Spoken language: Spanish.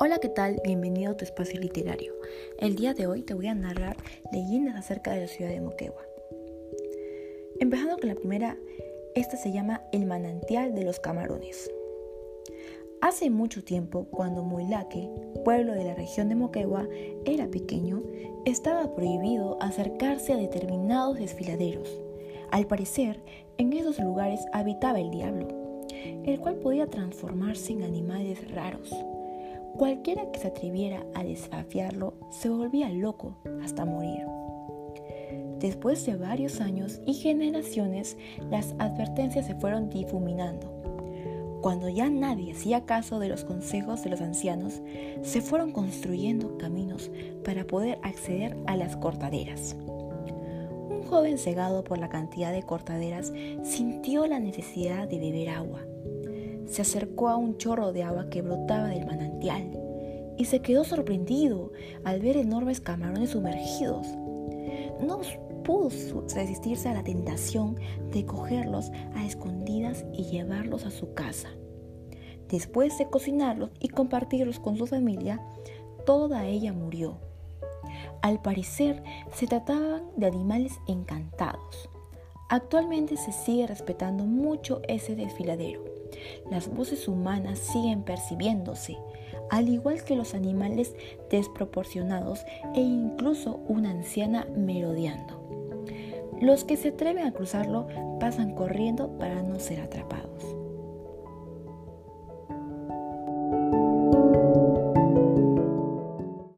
Hola, ¿qué tal? Bienvenido a tu espacio literario. El día de hoy te voy a narrar leyendas acerca de la ciudad de Moquegua. Empezando con la primera, esta se llama El manantial de los camarones. Hace mucho tiempo, cuando Muilaque, pueblo de la región de Moquegua, era pequeño, estaba prohibido acercarse a determinados desfiladeros. Al parecer, en esos lugares habitaba el diablo, el cual podía transformarse en animales raros Cualquiera que se atreviera a desafiarlo se volvía loco hasta morir. Después de varios años y generaciones, las advertencias se fueron difuminando. Cuando ya nadie hacía caso de los consejos de los ancianos, se fueron construyendo caminos para poder acceder a las cortaderas. Un joven cegado por la cantidad de cortaderas sintió la necesidad de beber agua se acercó a un chorro de agua que brotaba del manantial y se quedó sorprendido al ver enormes camarones sumergidos. No pudo resistirse a la tentación de cogerlos a escondidas y llevarlos a su casa. Después de cocinarlos y compartirlos con su familia, toda ella murió. Al parecer, se trataban de animales encantados. Actualmente se sigue respetando mucho ese desfiladero las voces humanas siguen percibiéndose, al igual que los animales desproporcionados e incluso una anciana merodeando. Los que se atreven a cruzarlo pasan corriendo para no ser atrapados.